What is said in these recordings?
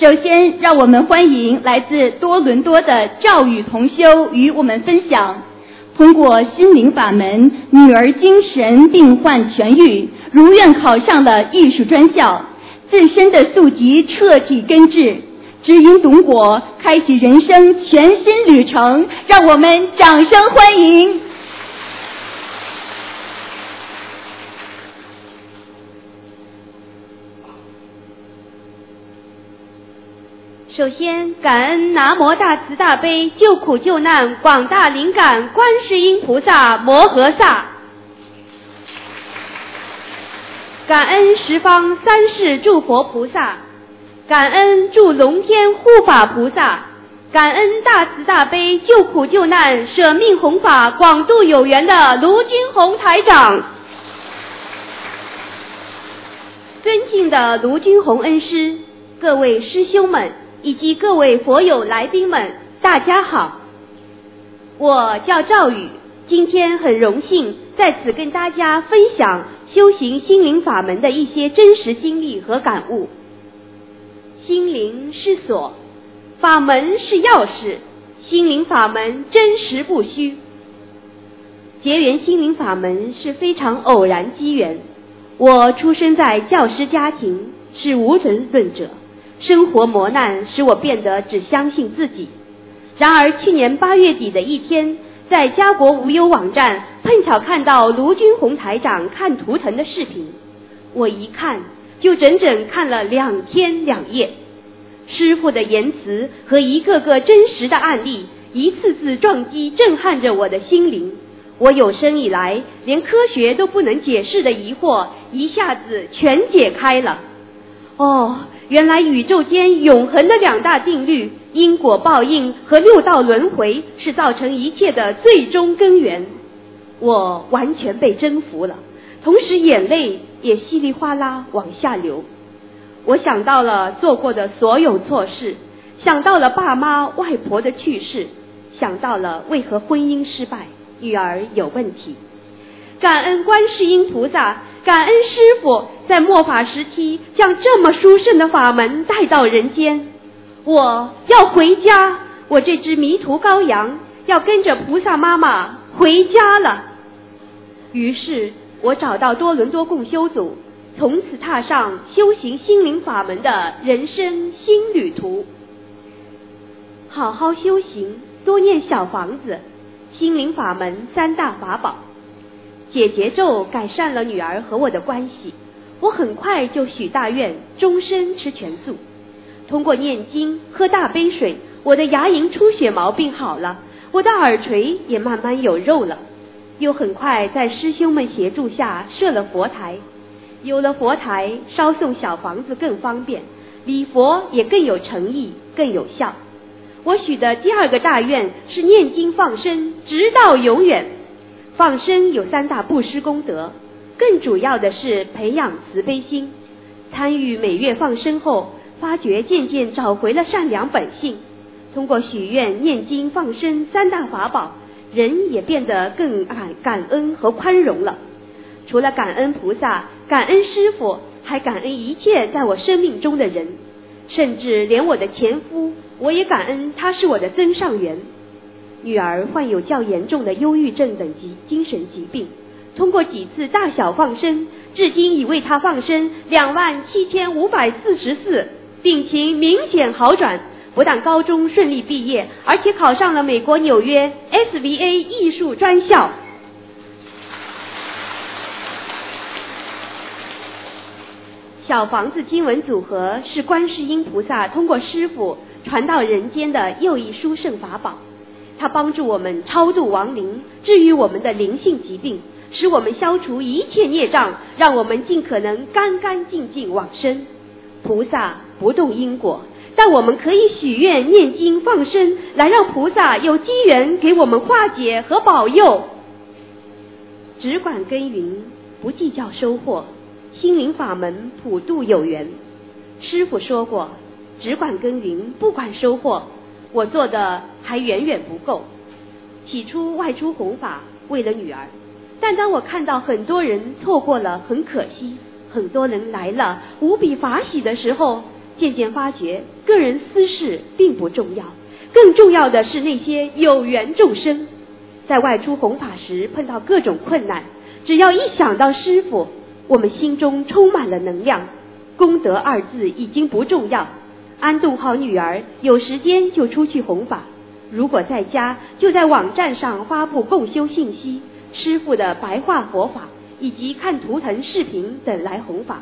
首先，让我们欢迎来自多伦多的赵宇同修与我们分享，通过心灵法门，女儿精神病患痊愈，如愿考上了艺术专校，自身的宿疾彻底根治，知因懂果，开启人生全新旅程。让我们掌声欢迎！首先，感恩南无大慈大悲救苦救难广大灵感观世音菩萨摩诃萨，感恩十方三世诸佛菩萨，感恩诸龙天护法菩萨，感恩大慈大悲救苦救难舍命弘法广度有缘的卢军宏台长，尊敬的卢军宏恩师，各位师兄们。以及各位佛友来宾们，大家好，我叫赵宇，今天很荣幸在此跟大家分享修行心灵法门的一些真实经历和感悟。心灵是锁，法门是钥匙，心灵法门真实不虚。结缘心灵法门是非常偶然机缘，我出生在教师家庭，是无神论者。生活磨难使我变得只相信自己。然而去年八月底的一天，在家国无忧网站碰巧看到卢军红台长看图腾的视频，我一看就整整看了两天两夜。师傅的言辞和一个个真实的案例，一次次撞击震撼着我的心灵。我有生以来连科学都不能解释的疑惑，一下子全解开了。哦。原来宇宙间永恒的两大定律——因果报应和六道轮回，是造成一切的最终根源。我完全被征服了，同时眼泪也稀里哗啦往下流。我想到了做过的所有错事，想到了爸妈、外婆的去世，想到了为何婚姻失败、女儿有问题。感恩观世音菩萨。感恩师傅在末法时期将这么殊胜的法门带到人间，我要回家，我这只迷途羔羊要跟着菩萨妈妈回家了。于是我找到多伦多共修组，从此踏上修行心灵法门的人生新旅途。好好修行，多念小房子，心灵法门三大法宝。解结咒改善了女儿和我的关系，我很快就许大愿，终身吃全素。通过念经、喝大杯水，我的牙龈出血毛病好了，我的耳垂也慢慢有肉了。又很快在师兄们协助下设了佛台，有了佛台，烧送小房子更方便，礼佛也更有诚意、更有效。我许的第二个大愿是念经放生，直到永远。放生有三大布施功德，更主要的是培养慈悲心。参与每月放生后，发觉渐渐找回了善良本性。通过许愿、念经、放生三大法宝，人也变得更感感恩和宽容了。除了感恩菩萨、感恩师傅，还感恩一切在我生命中的人，甚至连我的前夫，我也感恩他是我的增上缘。女儿患有较严重的忧郁症等疾精神疾病，通过几次大小放生，至今已为她放生两万七千五百四十四，病情明显好转，不但高中顺利毕业，而且考上了美国纽约 SVA 艺术专校。小房子经文组合是观世音菩萨通过师傅传到人间的又一殊胜法宝。它帮助我们超度亡灵，治愈我们的灵性疾病，使我们消除一切孽障，让我们尽可能干干净净往生。菩萨不动因果，但我们可以许愿、念经、放生，来让菩萨有机缘给我们化解和保佑。只管耕耘，不计较收获。心灵法门普度有缘。师傅说过，只管耕耘，不管收获。我做的还远远不够。起初外出弘法为了女儿，但当我看到很多人错过了，很可惜；很多人来了无比法喜的时候，渐渐发觉个人私事并不重要，更重要的是那些有缘众生。在外出弘法时碰到各种困难，只要一想到师傅，我们心中充满了能量。功德二字已经不重要，安顿好女儿，有时间就出去弘法；如果在家，就在网站上发布共修信息、师傅的白话佛法，以及看图腾视频等来弘法。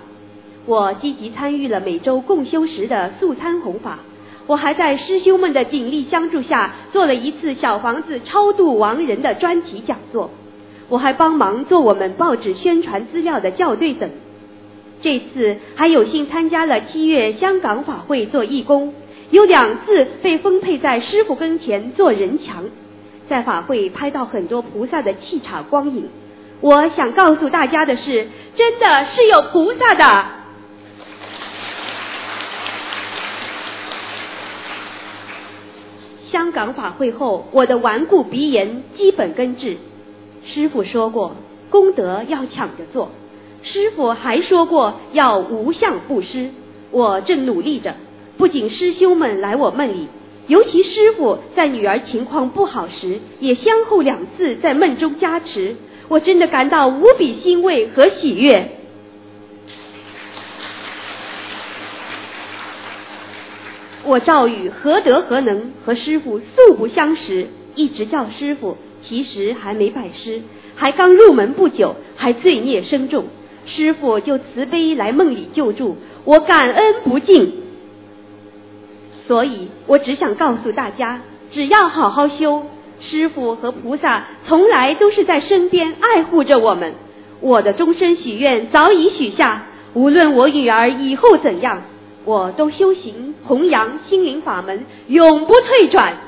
我积极参与了每周共修时的素餐弘法。我还在师兄们的鼎力相助下，做了一次小房子超度亡人的专题讲座。我还帮忙做我们报纸宣传资料的校对等。这次还有幸参加了七月香港法会做义工，有两次被分配在师傅跟前做人墙，在法会拍到很多菩萨的气场光影。我想告诉大家的是，真的是有菩萨的。香港法会后，我的顽固鼻炎基本根治。师傅说过，功德要抢着做。师傅还说过要无相布施。我正努力着。不仅师兄们来我梦里，尤其师傅在女儿情况不好时，也先后两次在梦中加持。我真的感到无比欣慰和喜悦。我赵宇何德何能和师傅素不相识，一直叫师傅，其实还没拜师，还刚入门不久，还罪孽深重，师傅就慈悲来梦里救助，我感恩不尽。所以我只想告诉大家，只要好好修，师傅和菩萨从来都是在身边爱护着我们。我的终身许愿早已许下，无论我女儿以后怎样。我都修行弘扬心灵法门，永不退转。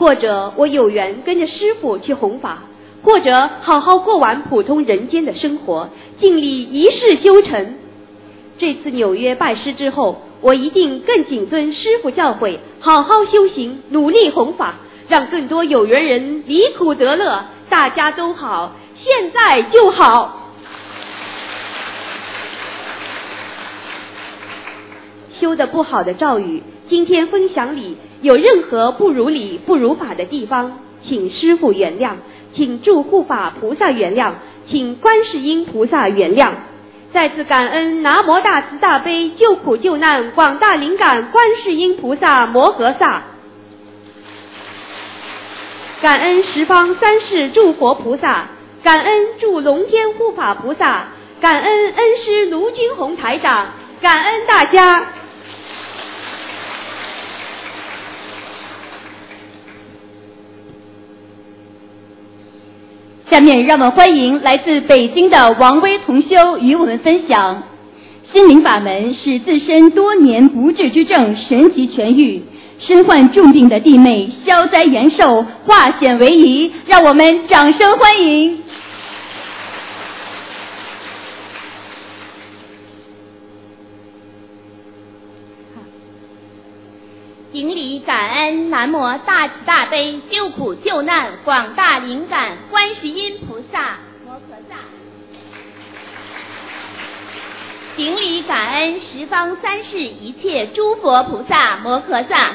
或者我有缘跟着师傅去弘法，或者好好过完普通人间的生活，尽力一世修成。这次纽约拜师之后，我一定更谨遵师傅教诲，好好修行，努力弘法，让更多有缘人离苦得乐，大家都好，现在就好。修的不好的赵宇，今天分享里有任何不如理不如法的地方，请师傅原谅，请祝护法菩萨原谅，请观世音菩萨原谅。再次感恩南无大慈大悲救苦救难广大灵感观世音菩萨摩诃萨，感恩十方三世诸佛菩萨，感恩祝龙天护法菩萨，感恩恩师卢军宏台长，感恩大家。下面让我们欢迎来自北京的王威同修与我们分享，心灵法门使自身多年不治之症神奇痊愈，身患重病的弟妹消灾延寿，化险为夷，让我们掌声欢迎。顶礼感恩南无大慈大悲救苦救难广大灵感观世音菩萨摩诃萨。顶礼感恩十方三世一切诸佛菩萨摩诃萨。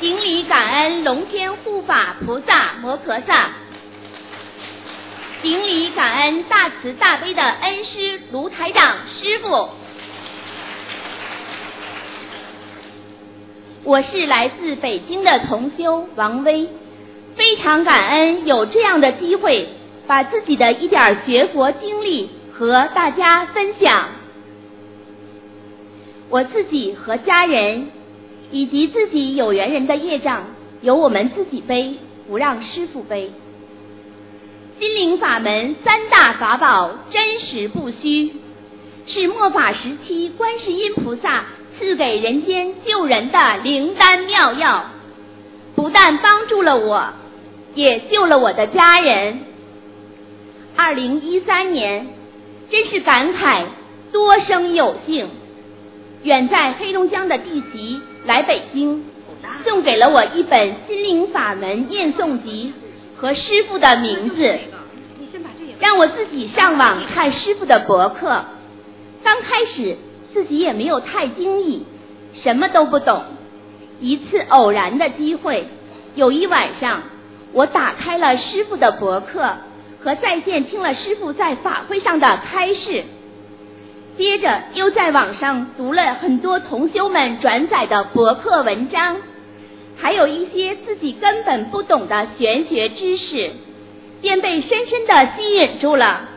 顶礼感恩龙天护法菩萨摩诃萨。顶礼感恩大慈大悲的恩师卢台长师傅。我是来自北京的同修王威，非常感恩有这样的机会，把自己的一点学佛经历和大家分享。我自己和家人以及自己有缘人的业障，由我们自己背，不让师傅背。心灵法门三大法宝，真实不虚，是末法时期观世音菩萨。赐给人间救人的灵丹妙药，不但帮助了我，也救了我的家人。二零一三年，真是感慨多生有幸，远在黑龙江的弟媳来北京，送给了我一本心灵法门念诵集和师傅的名字。让我自己上网看师傅的博客。刚开始自己也没有太精意，什么都不懂。一次偶然的机会，有一晚上，我打开了师傅的博客，和在线听了师傅在法会上的开示。接着又在网上读了很多同修们转载的博客文章，还有一些自己根本不懂的玄学知识，便被深深的吸引住了。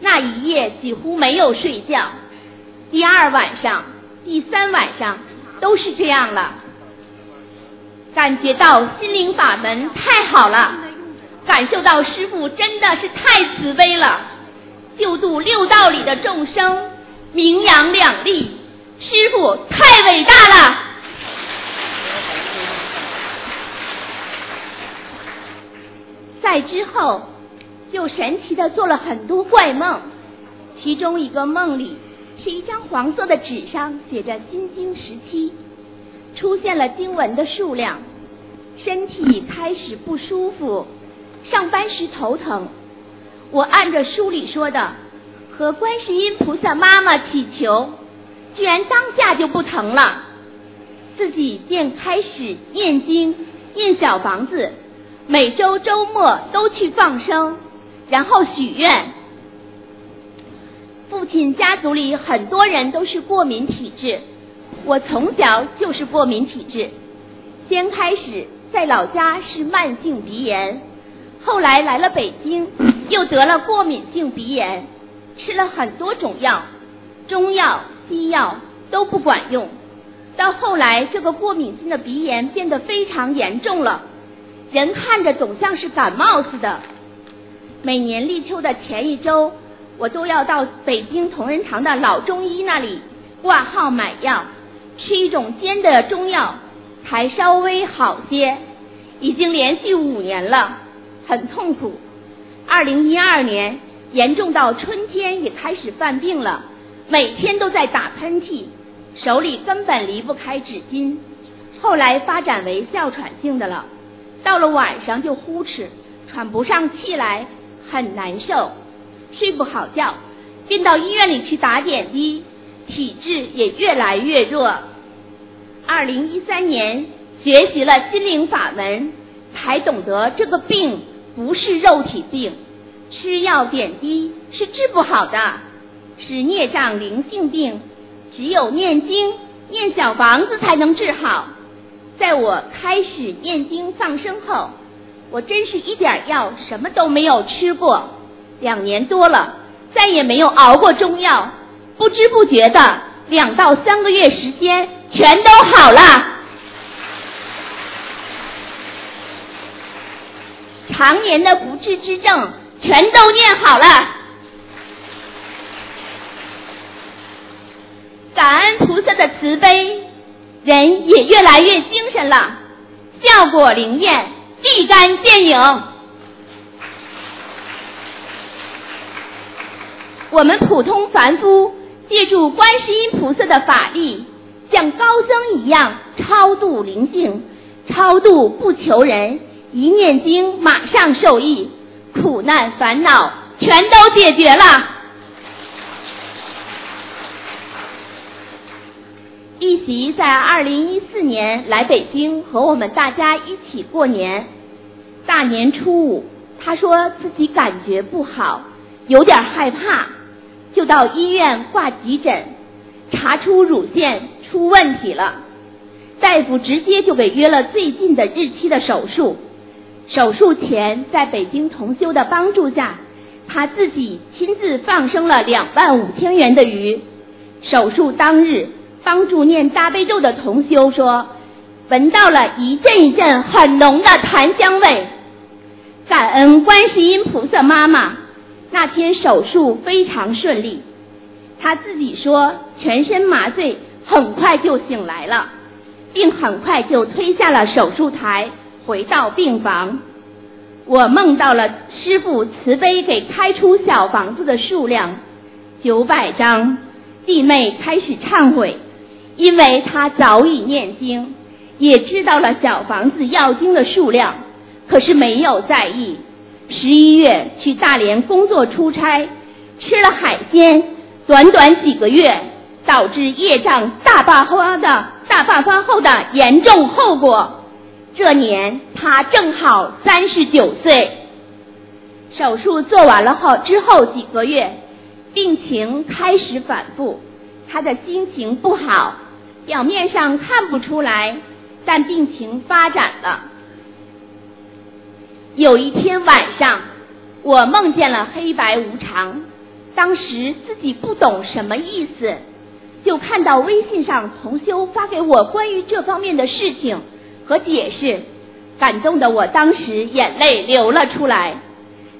那一夜几乎没有睡觉，第二晚上、第三晚上都是这样了。感觉到心灵法门太好了，感受到师傅真的是太慈悲了，救度六道里的众生。名扬两利，师傅太伟大了。在之后，就神奇的做了很多怪梦，其中一个梦里是一张黄色的纸上写着《心经》十七，出现了经文的数量，身体开始不舒服，上班时头疼，我按着书里说的。和观世音菩萨妈妈祈求，居然当下就不疼了，自己便开始念经、念小房子，每周周末都去放生，然后许愿。父亲家族里很多人都是过敏体质，我从小就是过敏体质，先开始在老家是慢性鼻炎，后来来了北京，又得了过敏性鼻炎。吃了很多种药，中药、西药都不管用。到后来，这个过敏性的鼻炎变得非常严重了，人看着总像是感冒似的。每年立秋的前一周，我都要到北京同仁堂的老中医那里挂号买药，吃一种煎的中药，才稍微好些。已经连续五年了，很痛苦。二零一二年。严重到春天也开始犯病了，每天都在打喷嚏，手里根本离不开纸巾。后来发展为哮喘性的了，到了晚上就呼哧，喘不上气来，很难受，睡不好觉，便到医院里去打点滴，体质也越来越弱。二零一三年学习了心灵法门，才懂得这个病不是肉体病。吃药点滴是治不好的，是孽障灵性病，只有念经、念小房子才能治好。在我开始念经放生后，我真是一点药什么都没有吃过，两年多了，再也没有熬过中药，不知不觉的两到三个月时间全都好了。常年的不治之症。全都念好了，感恩菩萨的慈悲，人也越来越精神了，效果灵验，立竿见影。我们普通凡夫借助观世音菩萨的法力，像高僧一样超度灵性，超度不求人，一念经马上受益。苦难烦恼全都解决了。一席在二零一四年来北京和我们大家一起过年。大年初五，他说自己感觉不好，有点害怕，就到医院挂急诊，查出乳腺出问题了，大夫直接就给约了最近的日期的手术。手术前，在北京同修的帮助下，他自己亲自放生了两万五千元的鱼。手术当日，帮助念大悲咒的同修说，闻到了一阵一阵很浓的檀香味。感恩观世音菩萨妈妈，那天手术非常顺利。他自己说，全身麻醉，很快就醒来了，并很快就推下了手术台。回到病房，我梦到了师傅慈悲给开出小房子的数量九百张。弟妹开始忏悔，因为她早已念经，也知道了小房子要经的数量，可是没有在意。十一月去大连工作出差，吃了海鲜，短短几个月，导致业障大爆发的大爆发后的严重后果。这年他正好三十九岁。手术做完了后之后几个月，病情开始反复，他的心情不好，表面上看不出来，但病情发展了。有一天晚上，我梦见了黑白无常，当时自己不懂什么意思，就看到微信上同修发给我关于这方面的事情和解释，感动的我当时眼泪流了出来。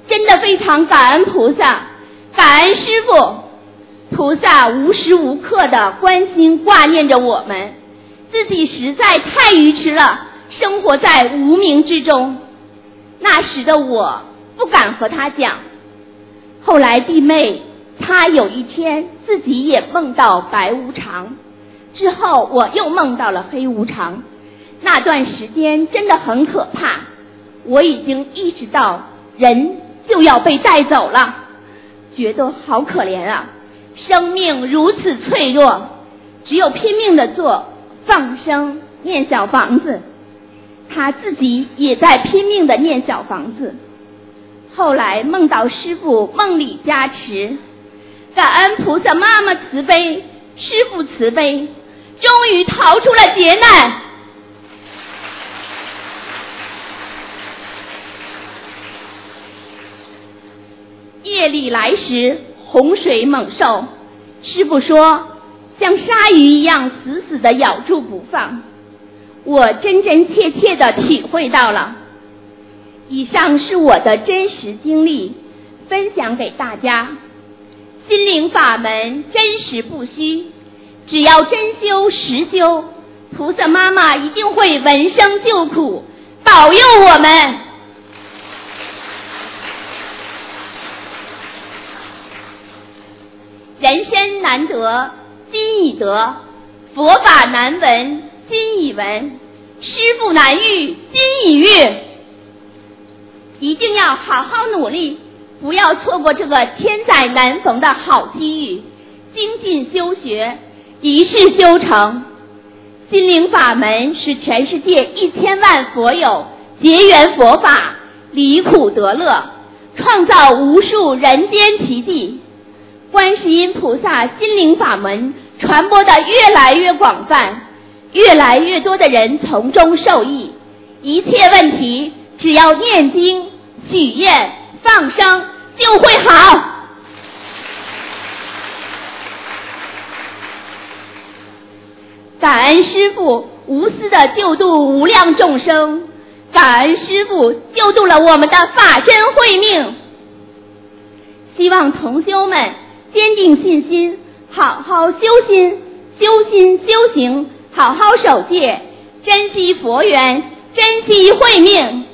真的非常感恩菩萨，感恩师傅，菩萨无时无刻的关心挂念着我们，自己实在太愚痴了，生活在无名之中。那时的我不敢和他讲，后来弟妹她有一天自己也梦到白无常，之后我又梦到了黑无常，那段时间真的很可怕，我已经意识到人。就要被带走了，觉得好可怜啊！生命如此脆弱，只有拼命的做放生、念小房子。他自己也在拼命的念小房子。后来梦到师傅梦里加持，感恩菩萨妈妈慈悲，师傅慈悲，终于逃出了劫难。夜里来时，洪水猛兽，师傅说像鲨鱼一样死死的咬住不放，我真真切切的体会到了。以上是我的真实经历，分享给大家。心灵法门真实不虚，只要真修实修，菩萨妈妈一定会闻声救苦，保佑我们。人生难得今已得，佛法难闻今已闻，师傅难遇今已遇。一定要好好努力，不要错过这个千载难逢的好机遇，精进修学，一世修成。心灵法门是全世界一千万佛友结缘佛法，离苦得乐，创造无数人间奇迹。观世音菩萨心灵法门传播的越来越广泛，越来越多的人从中受益。一切问题只要念经、许愿、放生就会好。感恩师父无私的救度无量众生，感恩师父救度了我们的法身慧命。希望同修们。坚定信心，好好修心，修心修行，好好守戒，珍惜佛缘，珍惜慧命。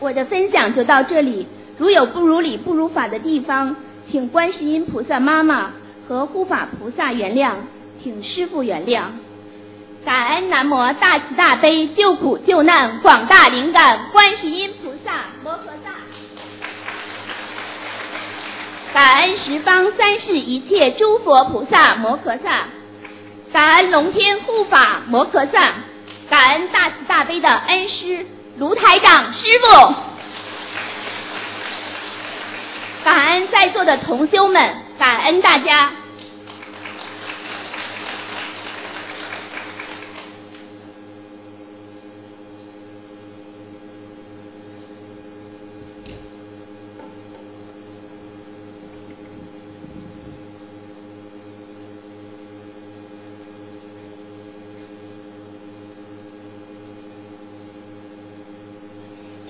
我的分享就到这里，如有不如理、不如法的地方，请观世音菩萨妈妈和护法菩萨原谅，请师父原谅。感恩南无大慈大悲救苦救难广大灵感观世音菩萨摩诃萨，感恩十方三世一切诸佛菩萨摩诃萨，感恩龙天护法摩诃萨，感恩大慈大悲的恩师卢台长师傅，感恩在座的同修们，感恩大家。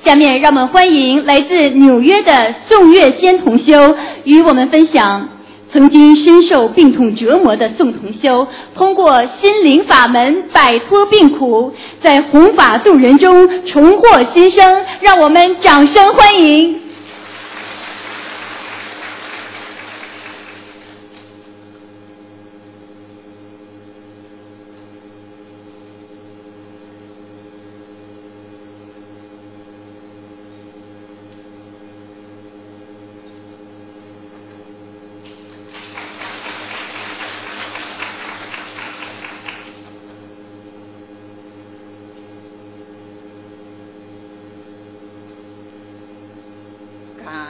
下面让我们欢迎来自纽约的宋月仙同修与我们分享，曾经深受病痛折磨的宋同修，通过心灵法门摆脱病苦，在弘法度人中重获新生，让我们掌声欢迎。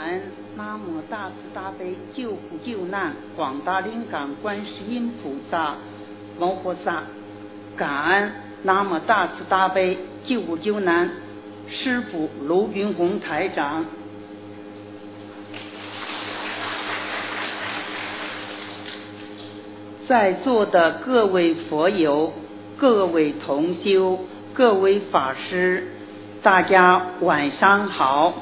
恩南无大慈大悲救苦救难广大灵感观世音菩萨摩诃萨，感恩南无大慈大悲救苦救难师傅卢云红台长。在座的各位佛友、各位同修、各位法师，大家晚上好。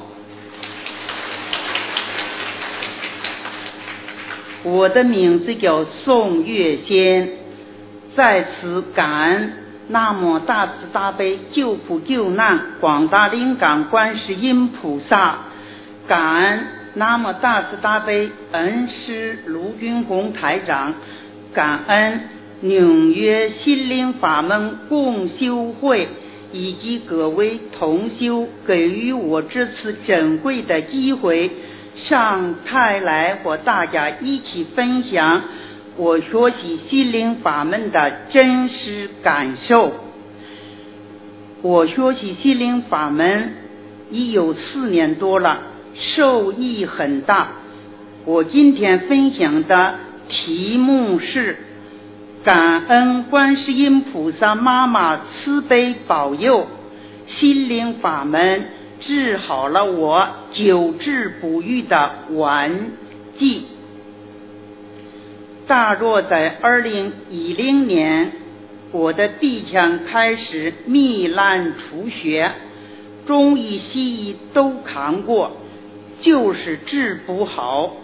我的名字叫宋月仙，在此感恩南无大慈大悲救苦救难广大灵感观世音菩萨，感恩南无大慈大悲恩师卢军宏台长。感恩纽约心灵法门共修会以及各位同修给予我这次珍贵的机会，上台来和大家一起分享我学习心灵法门的真实感受。我学习心灵法门已有四年多了，受益很大。我今天分享的。题目是感恩观世音菩萨妈妈慈悲保佑，心灵法门治好了我久治不愈的顽疾。大若在二零一零年，我的鼻腔开始糜烂出血，中医西医都看过，就是治不好，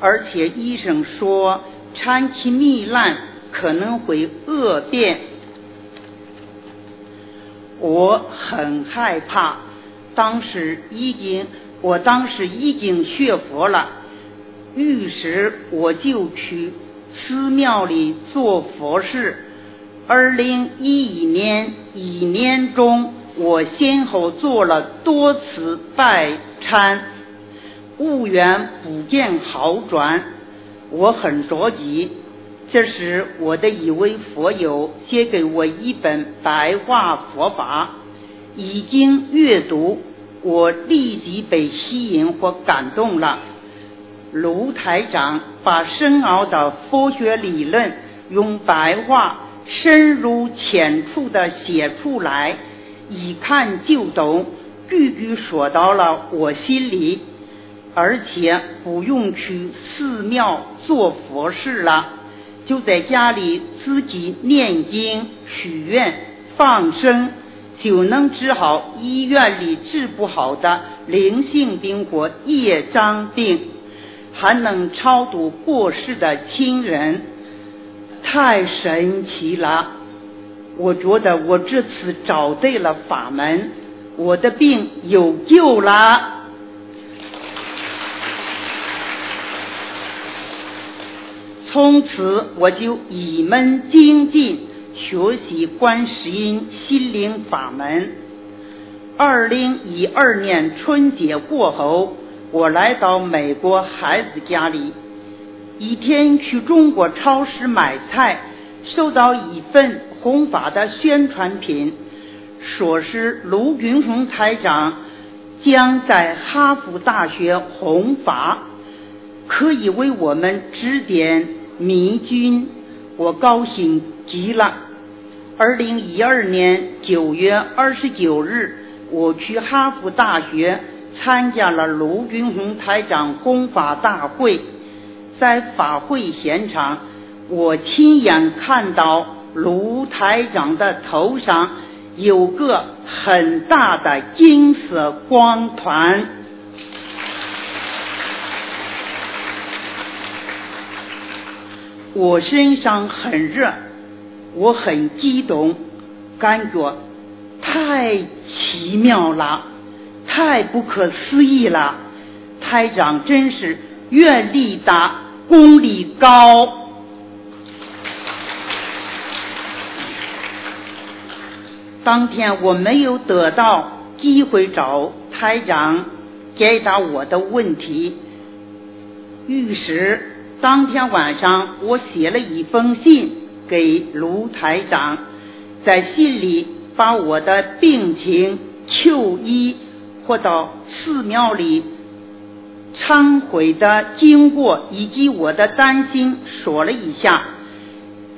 而且医生说。长期糜烂可能会恶变，我很害怕。当时已经，我当时已经学佛了，于是我就去寺庙里做佛事。二零一一年一年中，我先后做了多次拜忏，无缘不见好转。我很着急，这时我的一位佛友写给我一本白话佛法，已经阅读，我立即被吸引或感动了。卢台长把深奥的佛学理论用白话深入浅出的写出来，一看就懂，句句说到了我心里。而且不用去寺庙做佛事了，就在家里自己念经、许愿、放生，就能治好医院里治不好的灵性病或业障病，还能超度过世的亲人，太神奇了！我觉得我这次找对了法门，我的病有救了。从此我就一门精进学习观世音心灵法门。二零一二年春节过后，我来到美国孩子家里，一天去中国超市买菜，收到一份弘法的宣传品，说是卢军宏台长将在哈佛大学弘法，可以为我们指点。迷津，我高兴极了。二零一二年九月二十九日，我去哈佛大学参加了卢军宏台长公法大会。在法会现场，我亲眼看到卢台长的头上有个很大的金色光团。我身上很热，我很激动，感觉太奇妙了，太不可思议了。台长真是愿力大，功力高。当天我没有得到机会找台长解答我的问题，于是。当天晚上，我写了一封信给卢台长，在信里把我的病情、求医或到寺庙里忏悔的经过以及我的担心说了一下，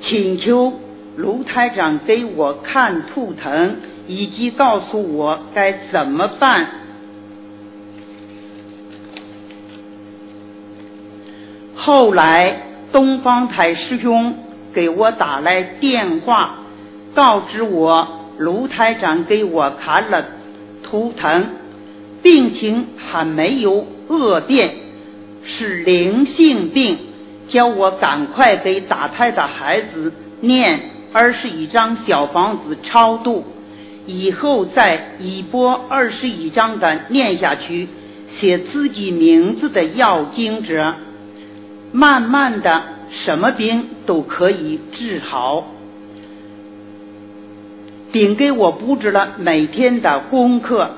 请求卢台长给我看图腾，以及告诉我该怎么办。后来东方台师兄给我打来电话，告知我卢台长给我看了图腾，病情还没有。恶变是灵性病，叫我赶快给打胎的孩子念二十一张小房子超度，以后再一波二十一张的念下去，写自己名字的要经者，慢慢的什么病都可以治好，并给我布置了每天的功课，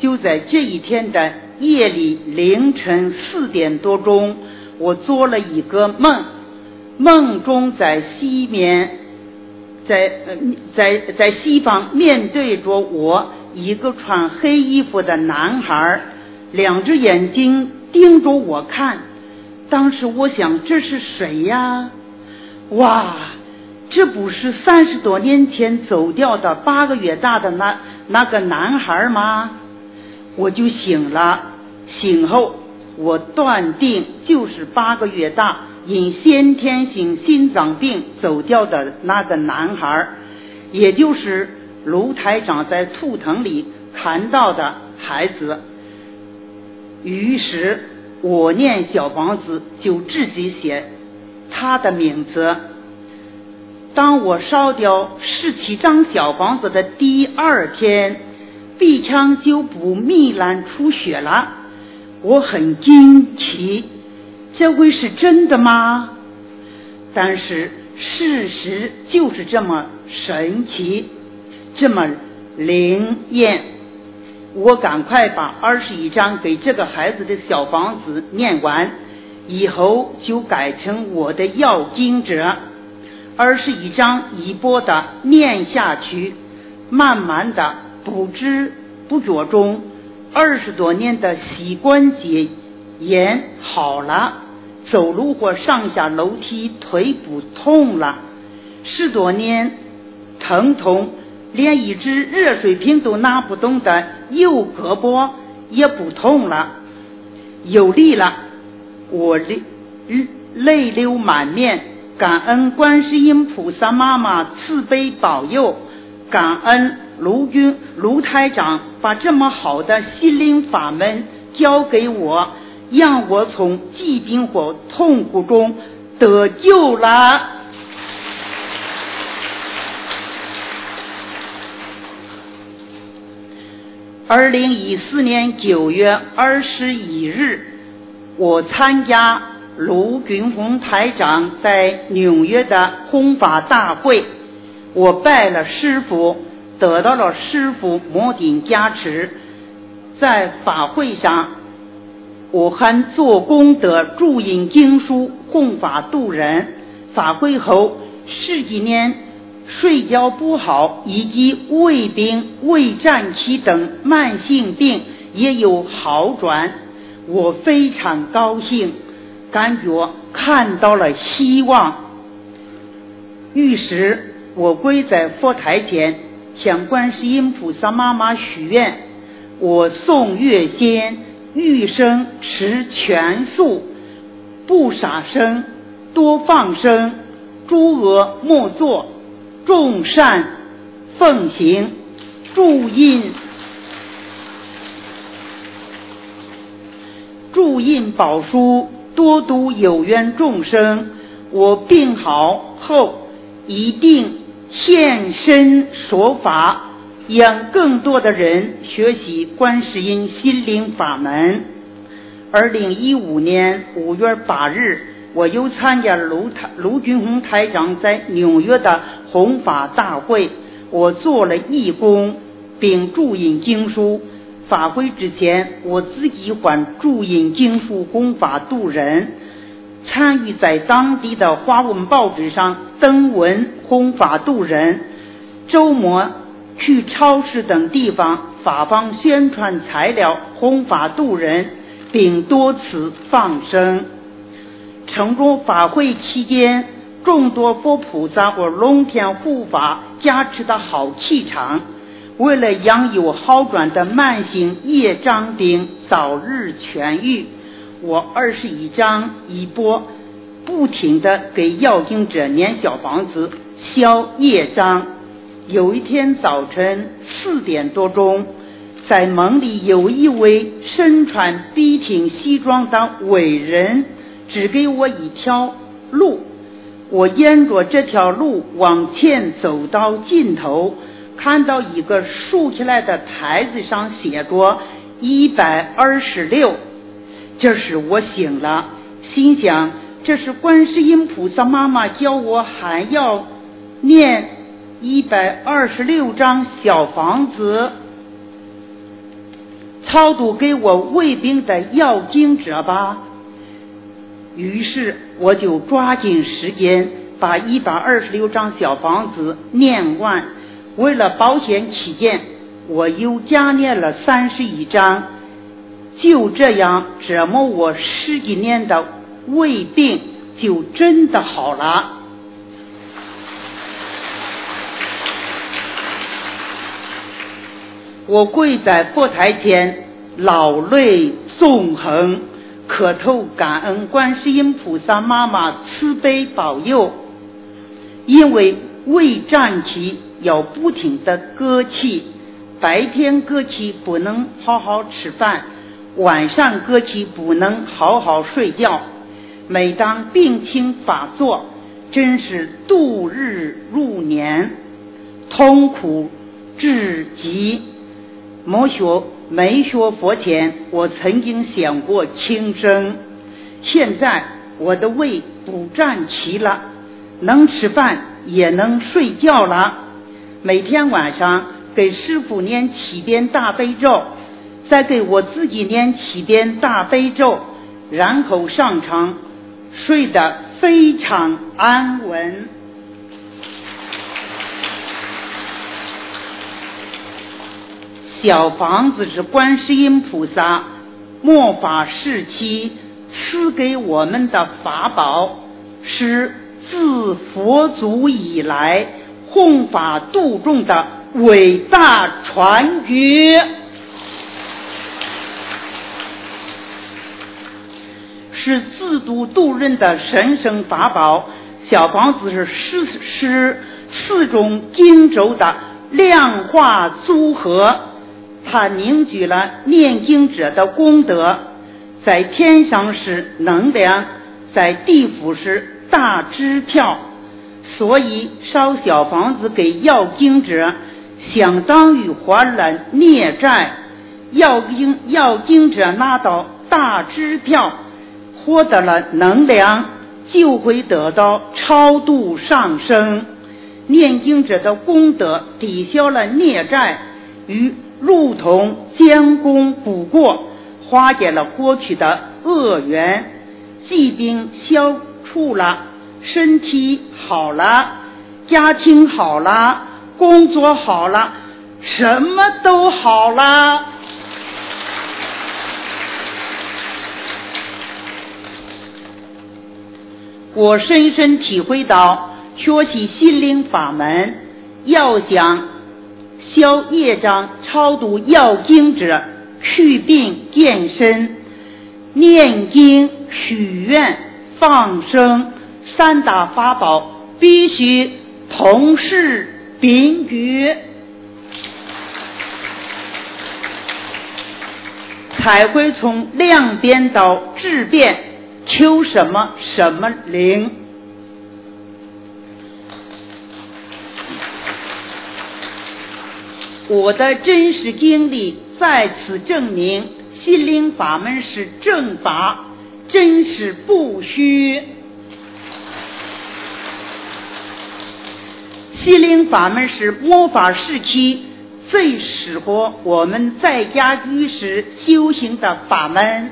就在这一天的。夜里凌晨四点多钟，我做了一个梦，梦中在西面，在在在西方面对着我一个穿黑衣服的男孩，两只眼睛盯着我看。当时我想这是谁呀？哇，这不是三十多年前走掉的八个月大的那那个男孩吗？我就醒了，醒后我断定就是八个月大因先天性心脏病走掉的那个男孩，也就是卢台长在图腾里看到的孩子。于是我念小房子就自己写他的名字。当我烧掉十七张小房子的第二天。鼻腔就不糜烂出血了，我很惊奇，这会是真的吗？但是事实就是这么神奇，这么灵验。我赶快把二十一章给这个孩子的小房子念完，以后就改成我的要经者，二十一章一波的念下去，慢慢的。不知不觉中，二十多年的膝关节炎好了，走路或上下楼梯腿不痛了。十多年疼痛，连一只热水瓶都拿不动的右胳膊也不痛了，有力了。我泪泪流满面，感恩观世音菩萨妈妈慈悲保佑，感恩。卢军卢台长把这么好的心灵法门教给我，让我从疾病或痛苦中得救了。二零一四年九月二十一日，我参加卢军宏台长在纽约的弘法大会，我拜了师傅。得到了师傅摩顶加持，在法会上，我还做功德、注印经书、弘法度人。法会后十几年睡觉不好以及胃病、胃胀气等慢性病也有好转，我非常高兴，感觉看到了希望。于是，我跪在佛台前。向观世音菩萨妈妈许愿，我诵月仙欲生持全素，不杀生，多放生，诸恶莫作，众善奉行，注印注印宝书，多读有缘众生。我病好后一定。现身说法，让更多的人学习观世音心灵法门。二零一五年五月八日，我又参加了卢台卢军宏台长在纽约的弘法大会，我做了义工，并注印经书。法会之前，我自己还注印经书弘法度人。参与在当地的华文报纸上登文弘法度人，周末去超市等地方发放宣传材料弘法度人，并多次放生。乘着法会期间，众多佛菩萨和龙天护法加持的好气场，为了养有好转的慢性业障病早日痊愈，我二十一章一波，不停的给要经者念小房子消业障。有一天早晨四点多钟，在梦里有一位身穿笔挺西装的伟人。只给我一条路，我沿着这条路往前走到尽头，看到一个竖起来的牌子上写着一百二十六。这时我醒了，心想这是观世音菩萨妈妈教我还要念一百二十六张小房子，超度给我胃病的要经者吧。于是我就抓紧时间把一百二十六张小房子念完。为了保险起见，我又加念了三十一张。就这样折磨我十几年的胃病就真的好了。我跪在佛台前，老泪纵横。磕头感恩观世音菩萨妈妈慈悲保佑，因为胃胀气要不停的割气，白天割气不能好好吃饭，晚上割气不能好好睡觉。每当病情发作，真是度日如年，痛苦至极，莫学。没学佛前，我曾经想过轻生。现在我的胃不站齐了，能吃饭也能睡觉了。每天晚上给师傅念七遍大悲咒，再给我自己念七遍大悲咒，然后上床睡得非常安稳。小房子是观世音菩萨末法时期赐给我们的法宝，是自佛祖以来弘法度众的伟大传觉，是自度度人的神圣法宝。小房子是四是四种经咒的量化组合。它凝聚了念经者的功德，在天上是能量，在地府是大支票，所以烧小房子给要经者，相当于还了孽债。要经要经者拿到大支票，获得了能量，就会得到超度上升。念经者的功德抵消了孽债与。如同将功补过，化解了过去的恶缘，疾病消除了，身体好了，家庭好了，工作好了，什么都好了。我深深体会到，学习心灵法门，要想。消业障、超度要经者、祛病健身、念经许愿、放生三大法宝必须同时并举，才会从量变到质变，求什么什么灵。我的真实经历再次证明，心灵法门是正法，真实不虚。心灵法门是魔法时期最适合我们在家居士修行的法门。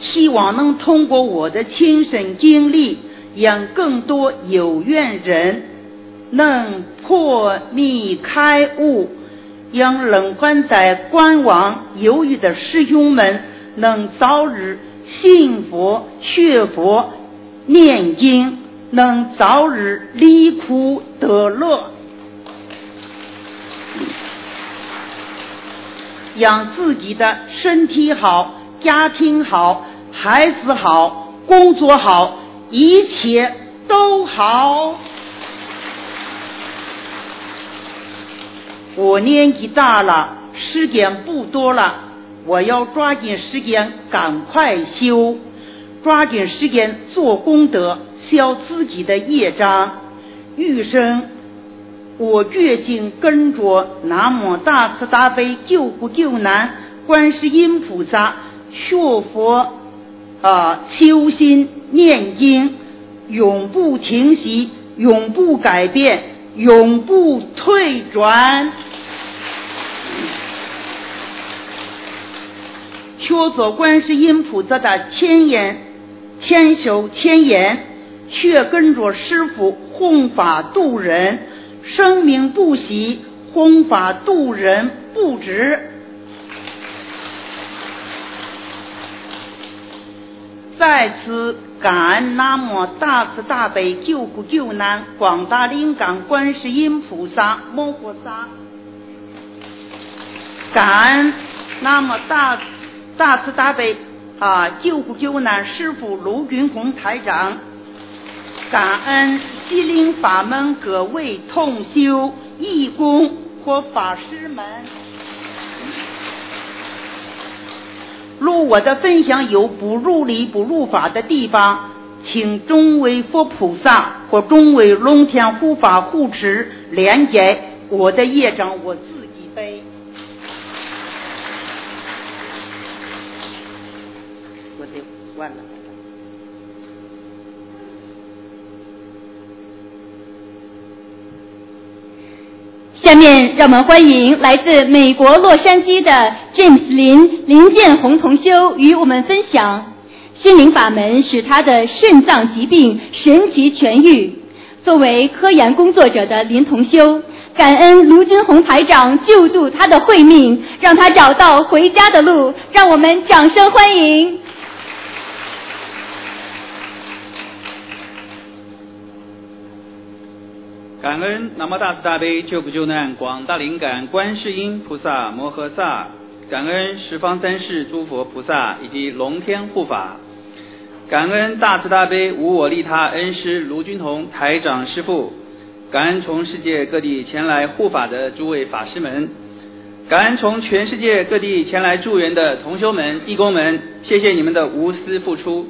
希望能通过我的亲身经历，让更多有缘人。能破迷开悟，让仍还在观望犹豫的师兄们能早日信佛、学佛、念经，能早日离苦得乐，让自己的身体好、家庭好、孩子好、工作好，一切都好。我年纪大了，时间不多了，我要抓紧时间赶快修，抓紧时间做功德，消自己的业障。余生我决心跟着南无大慈大悲救苦救难观世音菩萨学佛啊，修心念经，永不停息，永不改变。永不退转，学做观世音菩萨的千言千手千言，却跟着师傅弘法度人，生命不息，弘法度人不止。在此。感恩南无大慈大悲救苦救难广大灵感观世音菩萨摩诃萨，感恩南无大大慈大悲啊救苦救难师父卢军宏台长，感恩西灵法门各位同修义工和法师们。如我的分享有不入理、不入法的地方，请中为佛菩萨或中为龙天护法护持连接我的业障，我自己背。我得完了。下面让我们欢迎来自美国洛杉矶的 James 林林建宏同修与我们分享心灵法门使他的肾脏疾病神奇痊愈。作为科研工作者的林同修，感恩卢军红台长救助他的慧命，让他找到回家的路。让我们掌声欢迎。感恩南无大慈大悲救苦救难广大灵感观世音菩萨摩诃萨，感恩十方三世诸佛菩萨以及龙天护法，感恩大慈大悲无我利他恩师卢军彤台长师父，感恩从世界各地前来护法的诸位法师们，感恩从全世界各地前来助缘的同修们、义工们，谢谢你们的无私付出。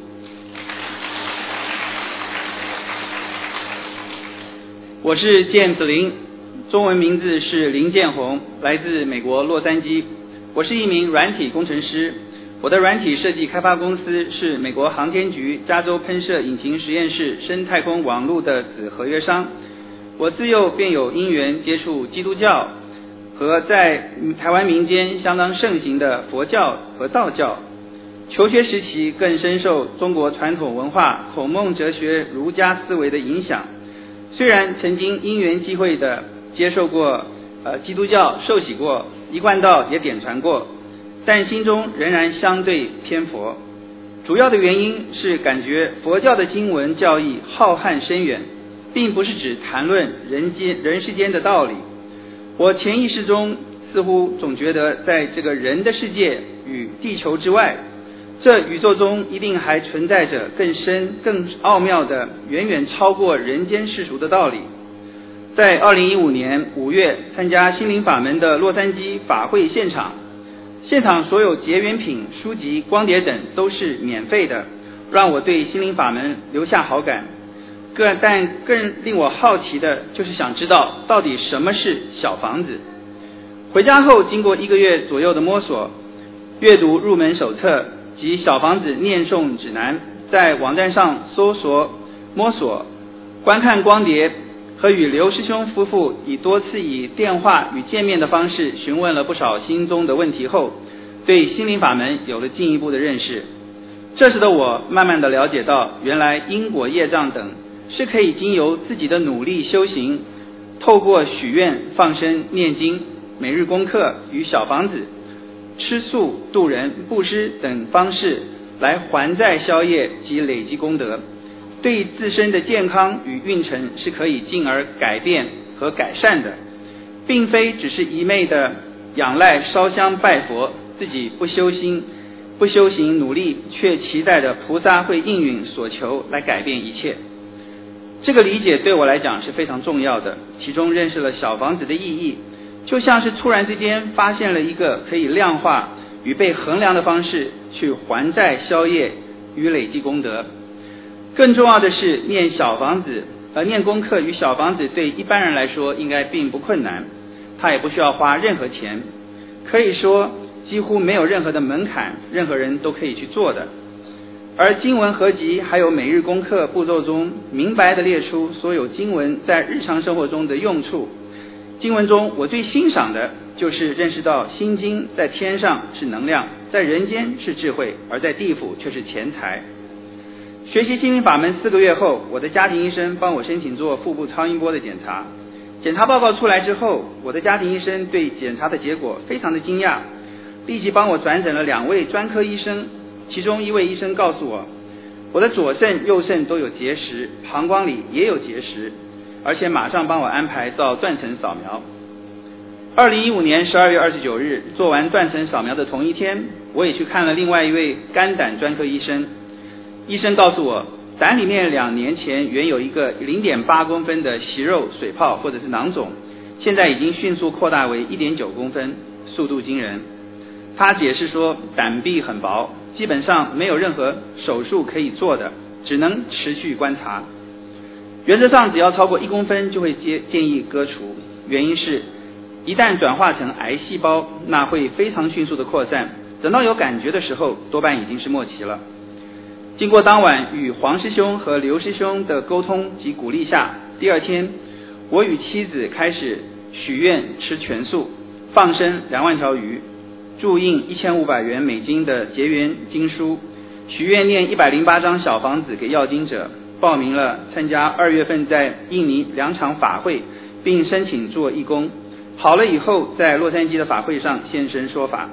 我是建子林，中文名字是林建宏，来自美国洛杉矶。我是一名软体工程师，我的软体设计开发公司是美国航天局加州喷射引擎实验室深太空网络的子合约商。我自幼便有因缘接触基督教和在台湾民间相当盛行的佛教和道教。求学时期更深受中国传统文化、孔孟哲学、儒家思维的影响。虽然曾经因缘际会的接受过呃基督教受洗过一贯道也点传过，但心中仍然相对偏佛。主要的原因是感觉佛教的经文教义浩瀚深远，并不是指谈论人间人世间的道理。我潜意识中似乎总觉得在这个人的世界与地球之外。这宇宙中一定还存在着更深、更奥妙的、远远超过人间世俗的道理。在二零一五年五月参加心灵法门的洛杉矶法会现场，现场所有结缘品、书籍、光碟等都是免费的，让我对心灵法门留下好感。更但更令我好奇的就是想知道到底什么是小房子。回家后经过一个月左右的摸索，阅读入门手册。及小房子念诵指南，在网站上搜索、摸索、观看光碟，和与刘师兄夫妇以多次以电话与见面的方式询问了不少心中的问题后，对心灵法门有了进一步的认识。这时的我慢慢的了解到，原来因果业障等是可以经由自己的努力修行，透过许愿、放生、念经，每日功课与小房子、吃素度人、布施等方式来还债消业及累积功德，对自身的健康与运程是可以进而改变和改善的，并非只是一昧的仰赖烧香拜佛，自己不修心、不修行努力，却期待着菩萨会应允所求来改变一切。这个理解对我来讲是非常重要的，其中认识了小房子的意义，就像是突然之间发现了一个可以量化与被衡量的方式去还债消业与累积功德。更重要的是，念小房子呃念功课与小房子对一般人来说应该并不困难，他也不需要花任何钱，可以说几乎没有任何的门槛，任何人都可以去做的。而经文合集还有每日功课步骤中，明白的列出所有经文在日常生活中的用处。经文中，我最欣赏的就是认识到心经在天上是能量，在人间是智慧，而在地府却是钱财。学习心灵法门四个月后，我的家庭医生帮我申请做腹部超音波的检查。检查报告出来之后，我的家庭医生对检查的结果非常的惊讶，立即帮我转诊了两位专科医生。其中一位医生告诉我，我的左肾、右肾都有结石，膀胱里也有结石，而且马上帮我安排到断层扫描。二零一五年十二月二十九日做完断层扫描的同一天，我也去看了另外一位肝胆专科医生。医生告诉我，胆里面两年前原有一个零点八公分的息肉水泡或者是囊肿，现在已经迅速扩大为一点九公分，速度惊人。他解释说，胆壁很薄。基本上没有任何手术可以做的，只能持续观察。原则上，只要超过一公分就会建建议割除。原因是，一旦转化成癌细胞，那会非常迅速的扩散。等到有感觉的时候，多半已经是末期了。经过当晚与黄师兄和刘师兄的沟通及鼓励下，第二天，我与妻子开始许愿吃全素，放生两万条鱼。注印一千五百元美金的结缘经书，许愿念一百零八张小房子给要经者，报名了参加二月份在印尼两场法会，并申请做义工。好了以后，在洛杉矶的法会上现身说法。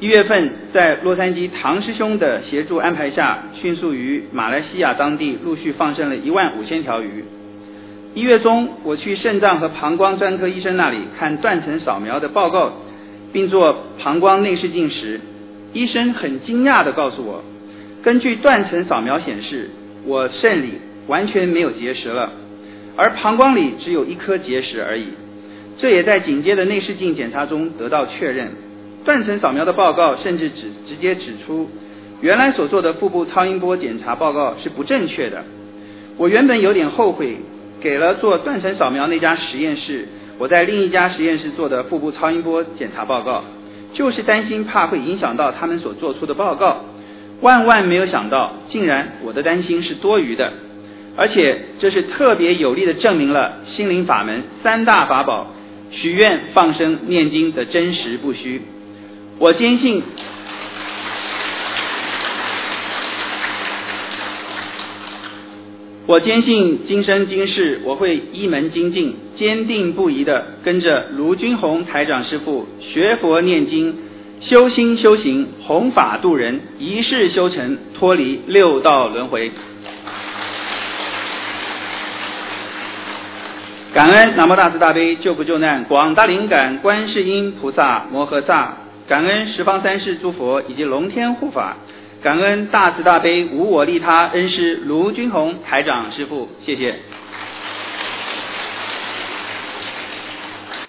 一月份在洛杉矶唐师兄的协助安排下，迅速于马来西亚当地陆续放生了一万五千条鱼。一月中，我去肾脏和膀胱专科医生那里看断层扫描的报告。并做膀胱内视镜时，医生很惊讶地告诉我，根据断层扫描显示，我肾里完全没有结石了，而膀胱里只有一颗结石而已。这也在紧接的内视镜检查中得到确认。断层扫描的报告甚至指直接指出，原来所做的腹部超音波检查报告是不正确的。我原本有点后悔，给了做断层扫描那家实验室。我在另一家实验室做的腹部超音波检查报告，就是担心怕会影响到他们所做出的报告。万万没有想到，竟然我的担心是多余的，而且这是特别有力的证明了心灵法门三大法宝——许愿、放生、念经的真实不虚。我坚信。我坚信今生今世我会一门精进，坚定不移的跟着卢军宏台长师傅学佛念经，修心修行，弘法度人，一世修成，脱离六道轮回。感恩南无大慈大悲救苦救难广大灵感观世音菩萨摩诃萨，感恩十方三世诸佛以及龙天护法。感恩大慈大悲无我利他恩师卢军宏台长师傅，谢谢。